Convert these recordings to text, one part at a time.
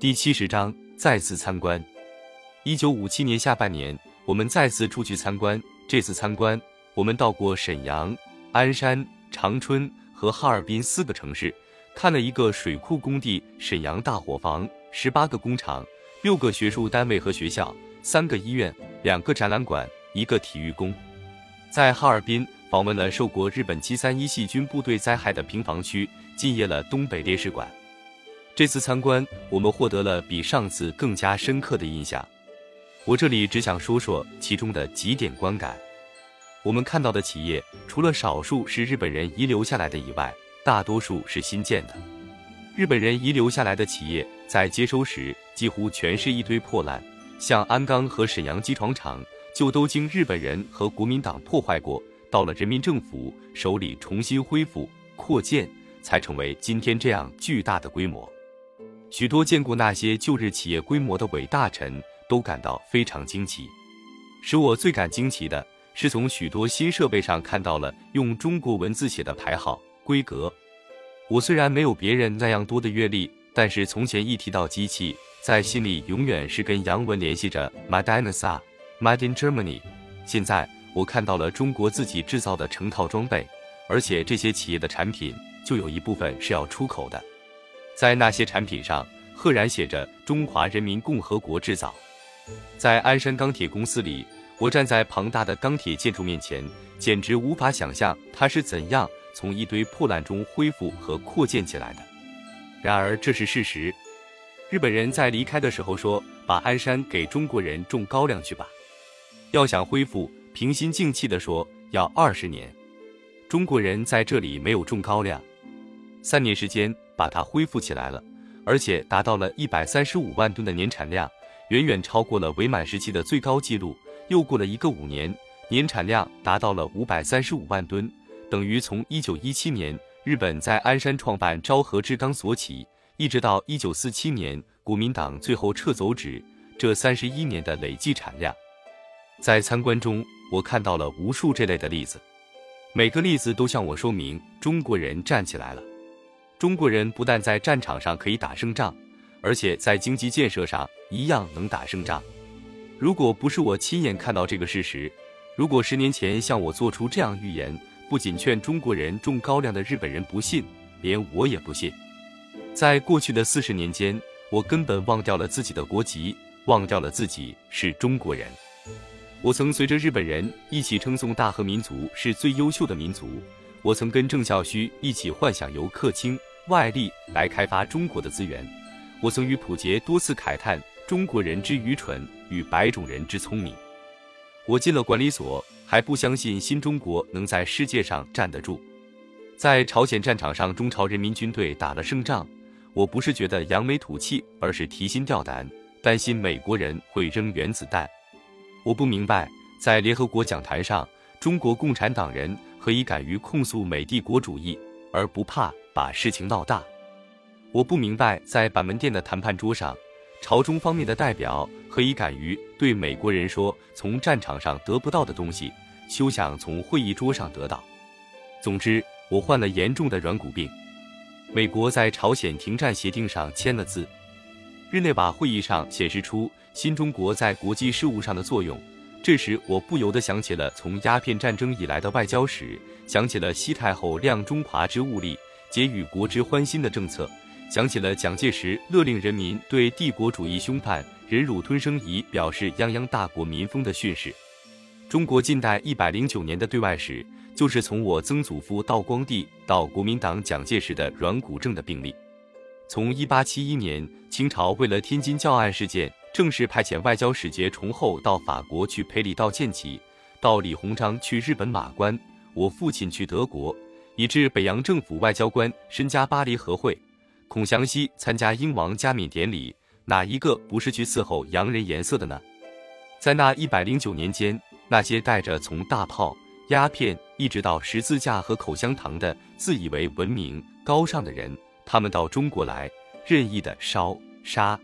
第七十章再次参观。一九五七年下半年，我们再次出去参观。这次参观，我们到过沈阳、鞍山、长春和哈尔滨四个城市，看了一个水库工地、沈阳大伙房、十八个工厂、六个学术单位和学校、三个医院、两个展览馆、一个体育宫。在哈尔滨。访问了受过日本七三一细菌部队灾害的平房区，进谒了东北烈士馆。这次参观，我们获得了比上次更加深刻的印象。我这里只想说说其中的几点观感。我们看到的企业，除了少数是日本人遗留下来的以外，大多数是新建的。日本人遗留下来的企业在接收时，几乎全是一堆破烂，像鞍钢和沈阳机床厂，就都经日本人和国民党破坏过。到了人民政府手里，重新恢复扩建，才成为今天这样巨大的规模。许多见过那些旧日企业规模的伟大臣都感到非常惊奇。使我最感惊奇的是，从许多新设备上看到了用中国文字写的牌号规格。我虽然没有别人那样多的阅历，但是从前一提到机器，在心里永远是跟洋文联系着 “Made in USA”、“Made in Germany”。现在。我看到了中国自己制造的成套装备，而且这些企业的产品就有一部分是要出口的。在那些产品上，赫然写着“中华人民共和国制造”。在鞍山钢铁公司里，我站在庞大的钢铁建筑面前，简直无法想象它是怎样从一堆破烂中恢复和扩建起来的。然而，这是事实。日本人在离开的时候说：“把鞍山给中国人种高粱去吧。”要想恢复。平心静气地说，要二十年。中国人在这里没有种高粱，三年时间把它恢复起来了，而且达到了一百三十五万吨的年产量，远远超过了伪满时期的最高纪录。又过了一个五年，年产量达到了五百三十五万吨，等于从一九一七年日本在鞍山创办昭和制钢所起，一直到一九四七年国民党最后撤走止，这三十一年的累计产量，在参观中。我看到了无数这类的例子，每个例子都向我说明中国人站起来了。中国人不但在战场上可以打胜仗，而且在经济建设上一样能打胜仗。如果不是我亲眼看到这个事实，如果十年前向我做出这样预言，不仅劝中国人种高粱的日本人不信，连我也不信。在过去的四十年间，我根本忘掉了自己的国籍，忘掉了自己是中国人。我曾随着日本人一起称颂大和民族是最优秀的民族。我曾跟郑孝胥一起幻想由客卿外力来开发中国的资源。我曾与溥杰多次慨叹中国人之愚蠢与白种人之聪明。我进了管理所，还不相信新中国能在世界上站得住。在朝鲜战场上，中朝人民军队打了胜仗，我不是觉得扬眉吐气，而是提心吊胆，担心美国人会扔原子弹。我不明白，在联合国讲坛上，中国共产党人何以敢于控诉美帝国主义，而不怕把事情闹大？我不明白，在板门店的谈判桌上，朝中方面的代表何以敢于对美国人说，从战场上得不到的东西，休想从会议桌上得到。总之，我患了严重的软骨病。美国在朝鲜停战协定上签了字。日内瓦会议上显示出新中国在国际事务上的作用，这时我不由得想起了从鸦片战争以来的外交史，想起了西太后亮中华之物力，结与国之欢心的政策，想起了蒋介石勒令人民对帝国主义凶犯忍辱吞声以表示泱泱大国民风的训示。中国近代一百零九年的对外史，就是从我曾祖父道光帝到国民党蒋介石的软骨症的病例。从一八七一年清朝为了天津教案事件正式派遣外交使节崇厚到法国去赔礼道歉起，到李鸿章去日本马关，我父亲去德国，以致北洋政府外交官身加巴黎和会，孔祥熙参加英王加冕典礼，哪一个不是去伺候洋人颜色的呢？在那一百零九年间，那些带着从大炮、鸦片一直到十字架和口香糖的自以为文明高尚的人。他们到中国来，任意的烧、杀、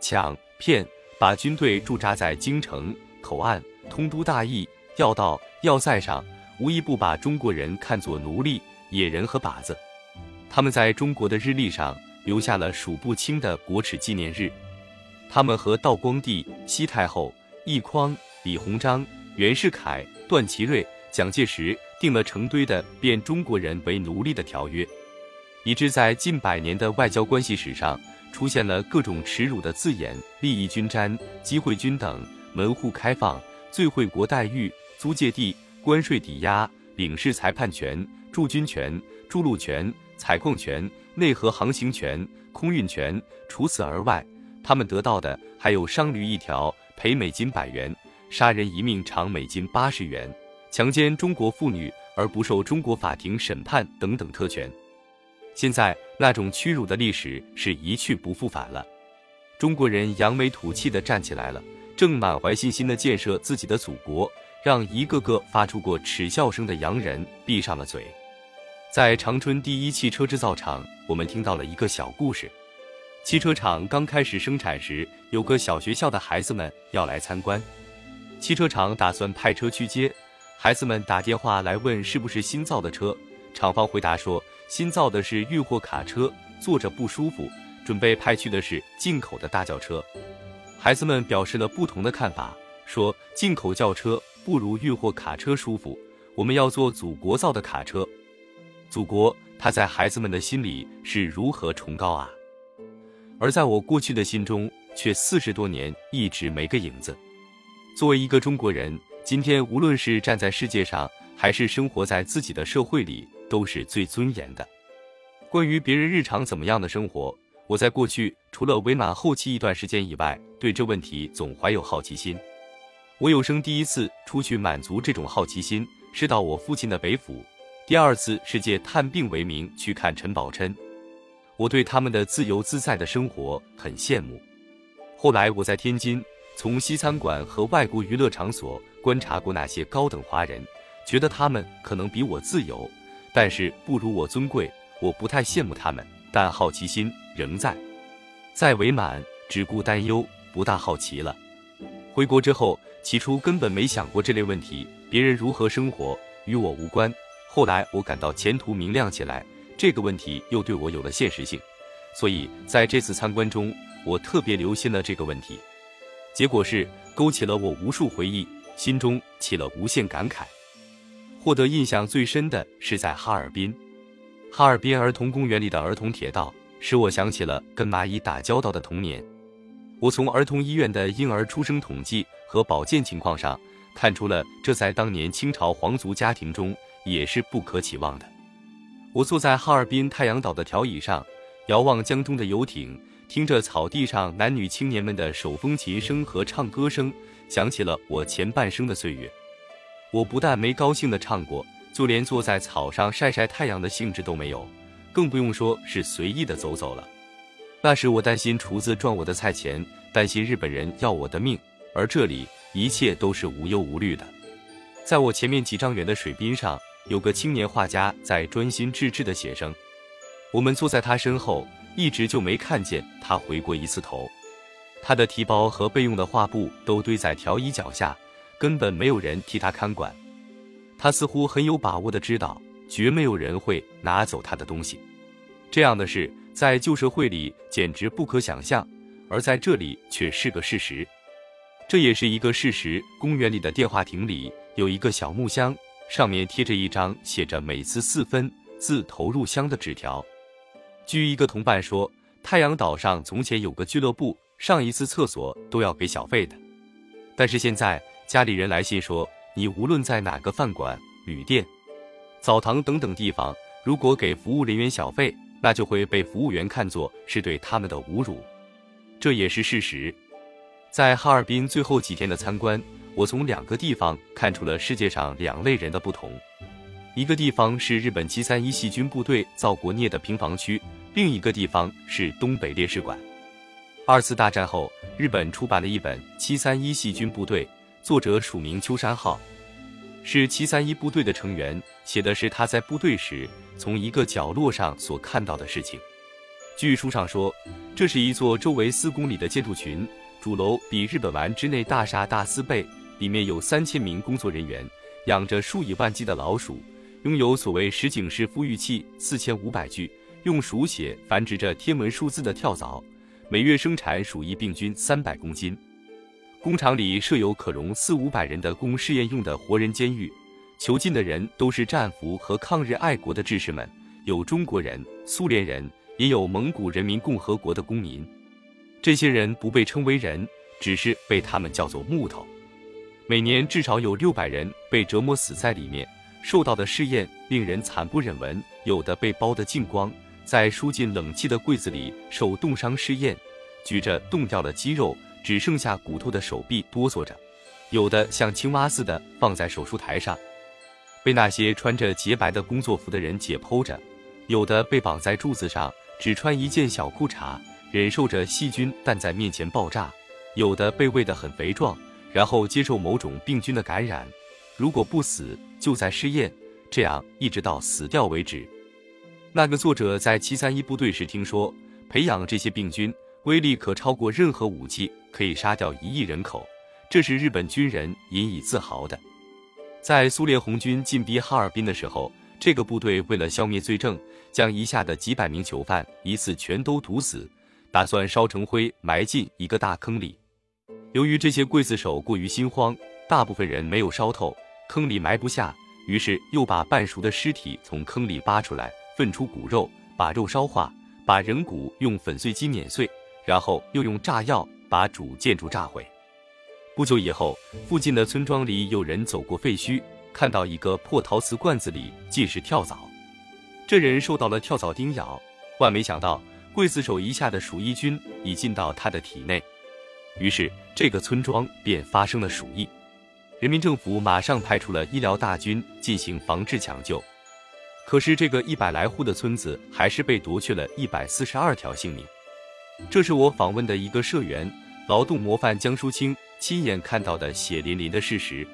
抢、骗，把军队驻扎在京城、口岸、通都大邑、要道、要塞上，无一不把中国人看作奴隶、野人和靶子。他们在中国的日历上留下了数不清的国耻纪念日。他们和道光帝、西太后、奕匡、李鸿章、袁世凯、段祺瑞、蒋介石订了成堆的变中国人为奴隶的条约，以致在近百年的外交关系史上出现了各种耻辱的字眼：利益均沾、机会均等、门户开放、最惠国待遇、租界地、关税抵押、领事裁判权、驻军权、筑路权、采矿权、内河航行权、空运权。除此而外，他们得到的还有商驴一条赔美金百元，杀人一命偿美金八十元，强奸中国妇女而不受中国法庭审判等等特权。现在那种屈辱的历史是一去不复返了。中国人扬眉吐气地站起来了，正满怀信心地建设自己的祖国，让一个个发出过耻笑声的洋人闭上了嘴。在长春第一汽车制造厂，我们听到了一个小故事。汽车厂刚开始生产时，有个小学校的孩子们要来参观。汽车厂打算派车去接孩子们，打电话来问是不是新造的车。厂方回答说，新造的是运货卡车，坐着不舒服，准备派去的是进口的大轿车。孩子们表示了不同的看法，说进口轿车不如运货卡车舒服，我们要做祖国造的卡车。祖国，它在孩子们的心里是如何崇高啊！而在我过去的心中，却四十多年一直没个影子。作为一个中国人，今天无论是站在世界上，还是生活在自己的社会里，都是最尊严的。关于别人日常怎么样的生活，我在过去除了伪满后期一段时间以外，对这问题总怀有好奇心。我有生第一次出去满足这种好奇心，是到我父亲的北府；第二次是借探病为名去看陈宝琛。我对他们的自由自在的生活很羡慕。后来我在天津从西餐馆和外国娱乐场所观察过那些高等华人，觉得他们可能比我自由，但是不如我尊贵。我不太羡慕他们，但好奇心仍在。在伪满，只顾担忧，不大好奇了。回国之后，起初根本没想过这类问题，别人如何生活与我无关。后来我感到前途明亮起来。这个问题又对我有了现实性，所以在这次参观中，我特别留心了这个问题。结果是勾起了我无数回忆，心中起了无限感慨。获得印象最深的是在哈尔滨，哈尔滨儿童公园里的儿童铁道，使我想起了跟蚂蚁打交道的童年。我从儿童医院的婴儿出生统计和保健情况上，看出了这在当年清朝皇族家庭中也是不可期望的。我坐在哈尔滨太阳岛的条椅上，遥望江中的游艇，听着草地上男女青年们的手风琴声和唱歌声，想起了我前半生的岁月。我不但没高兴地唱过，就连坐在草上晒晒太阳的兴致都没有，更不用说是随意地走走了。那时我担心厨子赚我的菜钱，担心日本人要我的命，而这里一切都是无忧无虑的。在我前面几丈远的水滨上。有个青年画家在专心致志地写生，我们坐在他身后，一直就没看见他回过一次头。他的提包和备用的画布都堆在条椅脚下，根本没有人替他看管。他似乎很有把握地知道，绝没有人会拿走他的东西。这样的事在旧社会里简直不可想象，而在这里却是个事实。这也是一个事实。公园里的电话亭里有一个小木箱。上面贴着一张写着“每次四分，自投入箱”的纸条。据一个同伴说，太阳岛上从前有个俱乐部，上一次厕所都要给小费的。但是现在家里人来信说，你无论在哪个饭馆、旅店、澡堂等等地方，如果给服务人员小费，那就会被服务员看作是对他们的侮辱。这也是事实。在哈尔滨最后几天的参观。我从两个地方看出了世界上两类人的不同，一个地方是日本七三一细菌部队造国孽的平房区，另一个地方是东北烈士馆。二次大战后，日本出版了一本《七三一细菌部队》，作者署名秋山浩，是七三一部队的成员，写的是他在部队时从一个角落上所看到的事情。据书上说，这是一座周围四公里的建筑群，主楼比日本丸之内大厦大四倍。里面有三千名工作人员，养着数以万计的老鼠，拥有所谓实景式孵育器四千五百具，用鼠血繁殖着天文数字的跳蚤，每月生产鼠疫病菌三百公斤。工厂里设有可容四五百人的供试验用的活人监狱，囚禁的人都是战俘和抗日爱国的志士们，有中国人、苏联人，也有蒙古人民共和国的公民。这些人不被称为人，只是被他们叫做木头。每年至少有六百人被折磨死在里面，受到的试验令人惨不忍闻。有的被包得净光，在输进冷气的柜子里受冻伤试验，举着冻掉了肌肉、只剩下骨头的手臂哆嗦着；有的像青蛙似的放在手术台上，被那些穿着洁白的工作服的人解剖着；有的被绑在柱子上，只穿一件小裤衩，忍受着细菌弹在面前爆炸；有的被喂得很肥壮。然后接受某种病菌的感染，如果不死，就在试验，这样一直到死掉为止。那个作者在七三一部队时听说，培养这些病菌威力可超过任何武器，可以杀掉一亿人口，这是日本军人引以自豪的。在苏联红军进逼哈尔滨的时候，这个部队为了消灭罪证，将一下的几百名囚犯一次全都毒死，打算烧成灰埋进一个大坑里。由于这些刽子手过于心慌，大部分人没有烧透，坑里埋不下，于是又把半熟的尸体从坑里扒出来，分出骨肉，把肉烧化，把人骨用粉碎机碾碎，然后又用炸药把主建筑炸毁。不久以后，附近的村庄里有人走过废墟，看到一个破陶瓷罐子里尽是跳蚤，这人受到了跳蚤叮咬，万没想到刽子手一下的鼠疫菌已进到他的体内。于是，这个村庄便发生了鼠疫。人民政府马上派出了医疗大军进行防治抢救。可是，这个一百来户的村子还是被夺去了一百四十二条性命。这是我访问的一个社员、劳动模范江淑清亲眼看到的血淋淋的事实。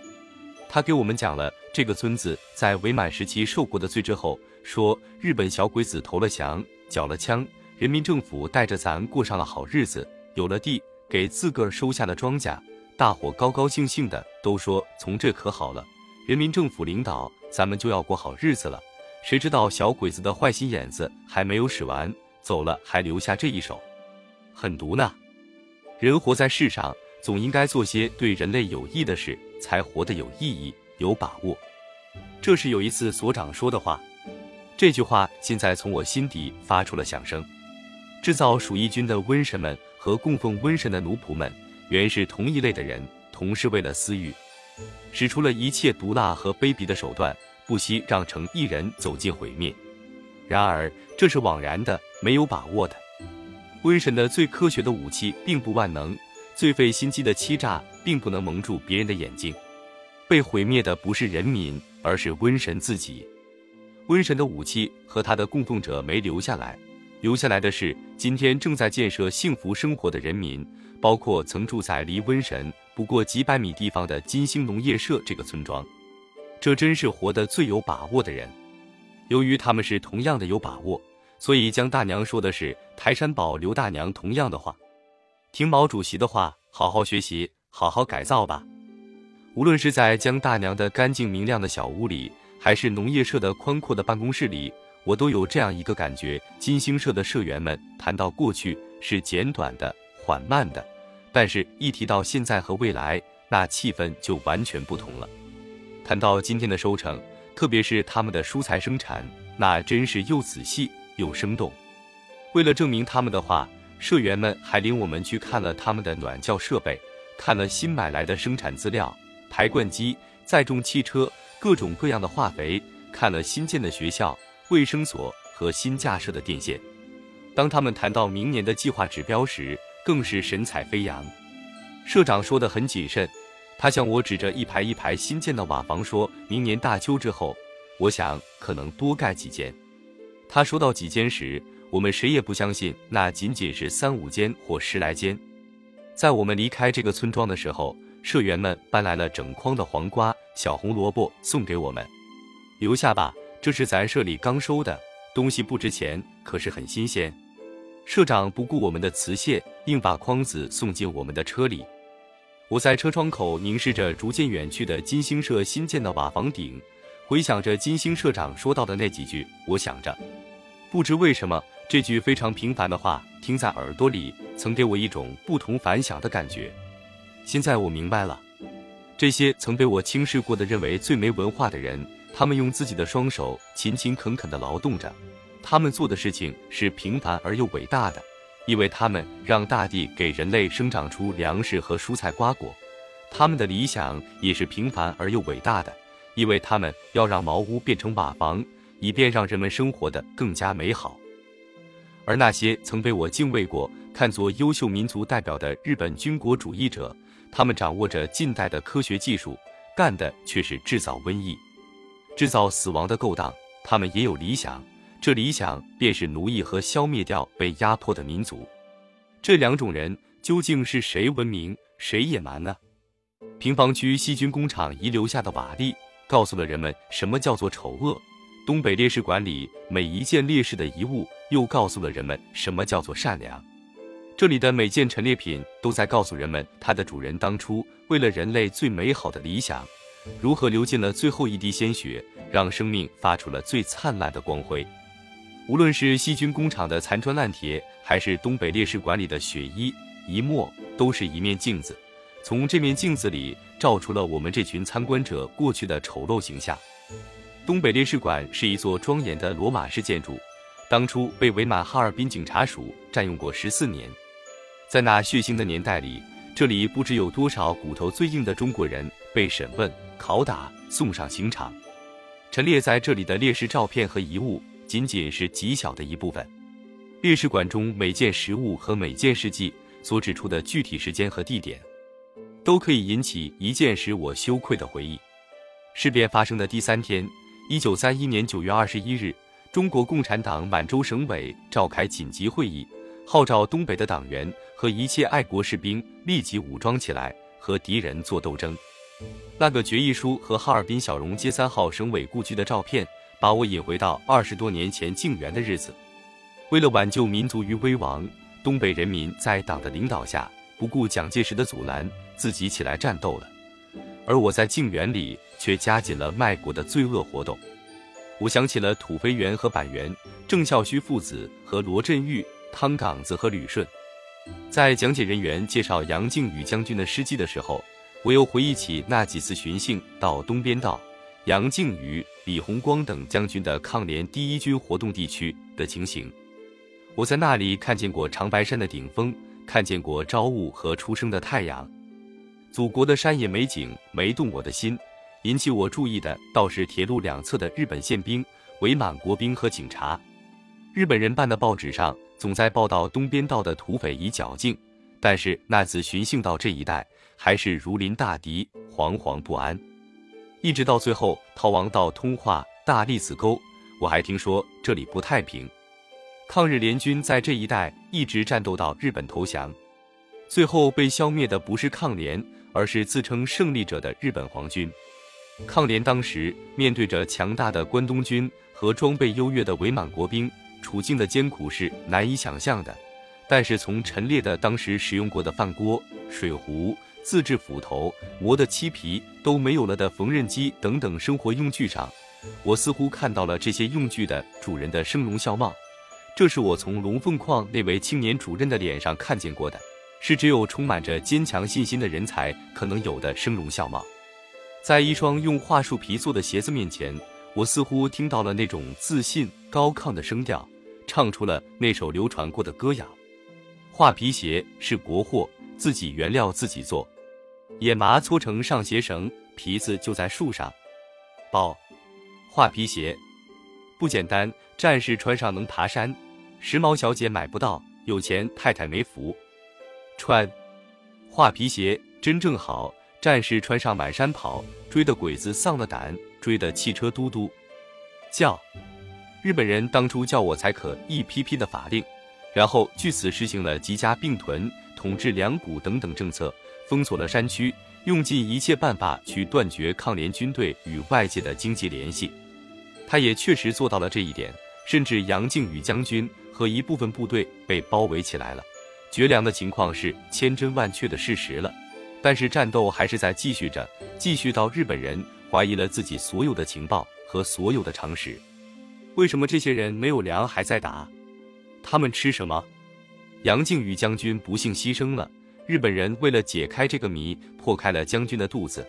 他给我们讲了这个村子在伪满时期受过的罪之后，说日本小鬼子投了降，缴了枪，人民政府带着咱过上了好日子，有了地。给自个儿收下了庄稼，大伙高高兴兴的都说从这可好了，人民政府领导，咱们就要过好日子了。谁知道小鬼子的坏心眼子还没有使完，走了还留下这一手，狠毒呢。人活在世上，总应该做些对人类有益的事，才活得有意义、有把握。这是有一次所长说的话，这句话现在从我心底发出了响声。制造鼠疫菌的瘟神们。和供奉瘟神的奴仆们原是同一类的人，同是为了私欲，使出了一切毒辣和卑鄙的手段，不惜让成一人走进毁灭。然而这是枉然的，没有把握的。瘟神的最科学的武器并不万能，最费心机的欺诈并不能蒙住别人的眼睛。被毁灭的不是人民，而是瘟神自己。瘟神的武器和他的供奉者没留下来。留下来的是今天正在建设幸福生活的人民，包括曾住在离瘟神不过几百米地方的金星农业社这个村庄。这真是活得最有把握的人。由于他们是同样的有把握，所以江大娘说的是台山堡刘大娘同样的话。听毛主席的话，好好学习，好好改造吧。无论是在江大娘的干净明亮的小屋里，还是农业社的宽阔的办公室里。我都有这样一个感觉：金星社的社员们谈到过去是简短的、缓慢的，但是一提到现在和未来，那气氛就完全不同了。谈到今天的收成，特别是他们的蔬菜生产，那真是又仔细又生动。为了证明他们的话，社员们还领我们去看了他们的暖窖设备，看了新买来的生产资料、排灌机、载重汽车、各种各样的化肥，看了新建的学校。卫生所和新架设的电线。当他们谈到明年的计划指标时，更是神采飞扬。社长说的很谨慎，他向我指着一排一排新建的瓦房，说明年大秋之后，我想可能多盖几间。他说到几间时，我们谁也不相信那仅仅是三五间或十来间。在我们离开这个村庄的时候，社员们搬来了整筐的黄瓜、小红萝卜送给我们，留下吧。这是咱社里刚收的东西，不值钱，可是很新鲜。社长不顾我们的辞谢，硬把筐子送进我们的车里。我在车窗口凝视着逐渐远去的金星社新建的瓦房顶，回想着金星社长说到的那几句。我想着，不知为什么，这句非常平凡的话听在耳朵里，曾给我一种不同凡响的感觉。现在我明白了，这些曾被我轻视过的、认为最没文化的人，他们用自己的双手勤勤恳恳地劳动着，他们做的事情是平凡而又伟大的，因为他们让大地给人类生长出粮食和蔬菜瓜果；他们的理想也是平凡而又伟大的，因为他们要让茅屋变成瓦房。以便让人们生活的更加美好，而那些曾被我敬畏过、看作优秀民族代表的日本军国主义者，他们掌握着近代的科学技术，干的却是制造瘟疫、制造死亡的勾当。他们也有理想，这理想便是奴役和消灭掉被压迫的民族。这两种人究竟是谁文明，谁野蛮呢？平房区细菌工厂遗留下的瓦砾，告诉了人们什么叫做丑恶。东北烈士馆里每一件烈士的遗物，又告诉了人们什么叫做善良。这里的每件陈列品都在告诉人们，它的主人当初为了人类最美好的理想，如何流尽了最后一滴鲜血，让生命发出了最灿烂的光辉。无论是细菌工厂的残砖烂铁，还是东北烈士馆里的血衣一墨，都是一面镜子。从这面镜子里，照出了我们这群参观者过去的丑陋形象。东北烈士馆是一座庄严的罗马式建筑，当初被伪满哈尔滨警察署占用过十四年。在那血腥的年代里，这里不知有多少骨头最硬的中国人被审问、拷打、送上刑场。陈列在这里的烈士照片和遗物，仅仅是极小的一部分。烈士馆中每件实物和每件事迹所指出的具体时间和地点，都可以引起一件使我羞愧的回忆。事变发生的第三天。一九三一年九月二十一日，中国共产党满洲省委召开紧急会议，号召东北的党员和一切爱国士兵立即武装起来，和敌人作斗争。那个决议书和哈尔滨小荣街三号省委故居的照片，把我引回到二十多年前靖远的日子。为了挽救民族于危亡，东北人民在党的领导下，不顾蒋介石的阻拦，自己起来战斗了。而我在靖远里。却加紧了卖国的罪恶活动。我想起了土肥原和板垣、郑孝胥父子和罗振玉、汤岗子和旅顺。在讲解人员介绍杨靖宇将军的事迹的时候，我又回忆起那几次巡幸到东边道、杨靖宇、李鸿光等将军的抗联第一军活动地区的情形。我在那里看见过长白山的顶峰，看见过朝雾和初升的太阳。祖国的山野美景没动我的心。引起我注意的倒是铁路两侧的日本宪兵、伪满国兵和警察。日本人办的报纸上总在报道东边道的土匪已剿境，但是那次巡幸到这一带，还是如临大敌，惶惶不安。一直到最后逃亡到通化、大栗子沟，我还听说这里不太平。抗日联军在这一带一直战斗到日本投降，最后被消灭的不是抗联，而是自称胜利者的日本皇军。抗联当时面对着强大的关东军和装备优越的伪满国兵，处境的艰苦是难以想象的。但是从陈列的当时使用过的饭锅、水壶、自制斧头、磨的漆皮都没有了的缝纫机等等生活用具上，我似乎看到了这些用具的主人的生龙笑貌。这是我从龙凤矿那位青年主任的脸上看见过的，是只有充满着坚强信心的人才可能有的生龙笑貌。在一双用桦树皮做的鞋子面前，我似乎听到了那种自信高亢的声调，唱出了那首流传过的歌谣：“画皮鞋是国货，自己原料自己做，野麻搓成上鞋绳，皮子就在树上。宝，画皮鞋不简单，战士穿上能爬山，时髦小姐买不到，有钱太太没福。穿画皮鞋真正好。”战士穿上满山跑，追的鬼子丧了胆，追的汽车嘟嘟叫。日本人当初叫我才可一批批的法令，然后据此实行了集家并屯、统治两股等等政策，封锁了山区，用尽一切办法去断绝抗联军队与外界的经济联系。他也确实做到了这一点，甚至杨靖宇将军和一部分部队被包围起来了。绝粮的情况是千真万确的事实了。但是战斗还是在继续着，继续到日本人怀疑了自己所有的情报和所有的常识。为什么这些人没有粮还在打？他们吃什么？杨靖宇将军不幸牺牲了。日本人为了解开这个谜，破开了将军的肚子。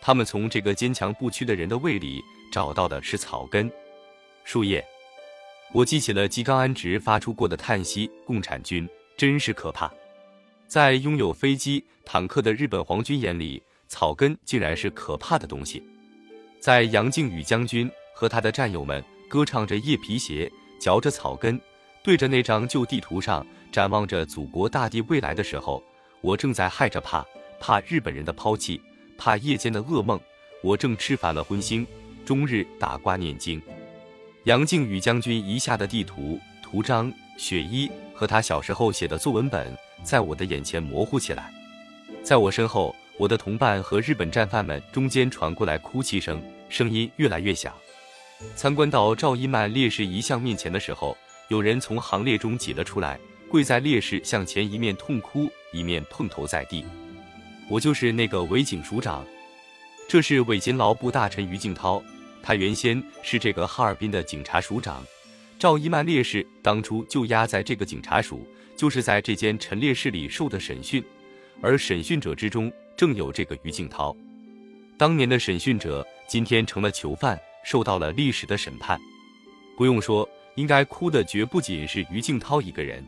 他们从这个坚强不屈的人的胃里找到的是草根、树叶。我记起了吉冈安直发出过的叹息：“共产军真是可怕。”在拥有飞机、坦克的日本皇军眼里，草根竟然是可怕的东西。在杨靖宇将军和他的战友们歌唱着叶皮鞋，嚼着草根，对着那张旧地图上展望着祖国大地未来的时候，我正在害着怕，怕日本人的抛弃，怕夜间的噩梦。我正吃烦了荤腥，终日打卦念经。杨靖宇将军遗下的地图、图章、血衣和他小时候写的作文本。在我的眼前模糊起来，在我身后，我的同伴和日本战犯们中间传过来哭泣声，声音越来越响。参观到赵一曼烈士遗像面前的时候，有人从行列中挤了出来，跪在烈士向前，一面痛哭，一面碰头在地。我就是那个伪警署长，这是伪勤劳部大臣于敬涛，他原先是这个哈尔滨的警察署长。赵一曼烈士当初就押在这个警察署。就是在这间陈列室里受的审讯，而审讯者之中正有这个于敬涛。当年的审讯者，今天成了囚犯，受到了历史的审判。不用说，应该哭的绝不仅是于敬涛一个人。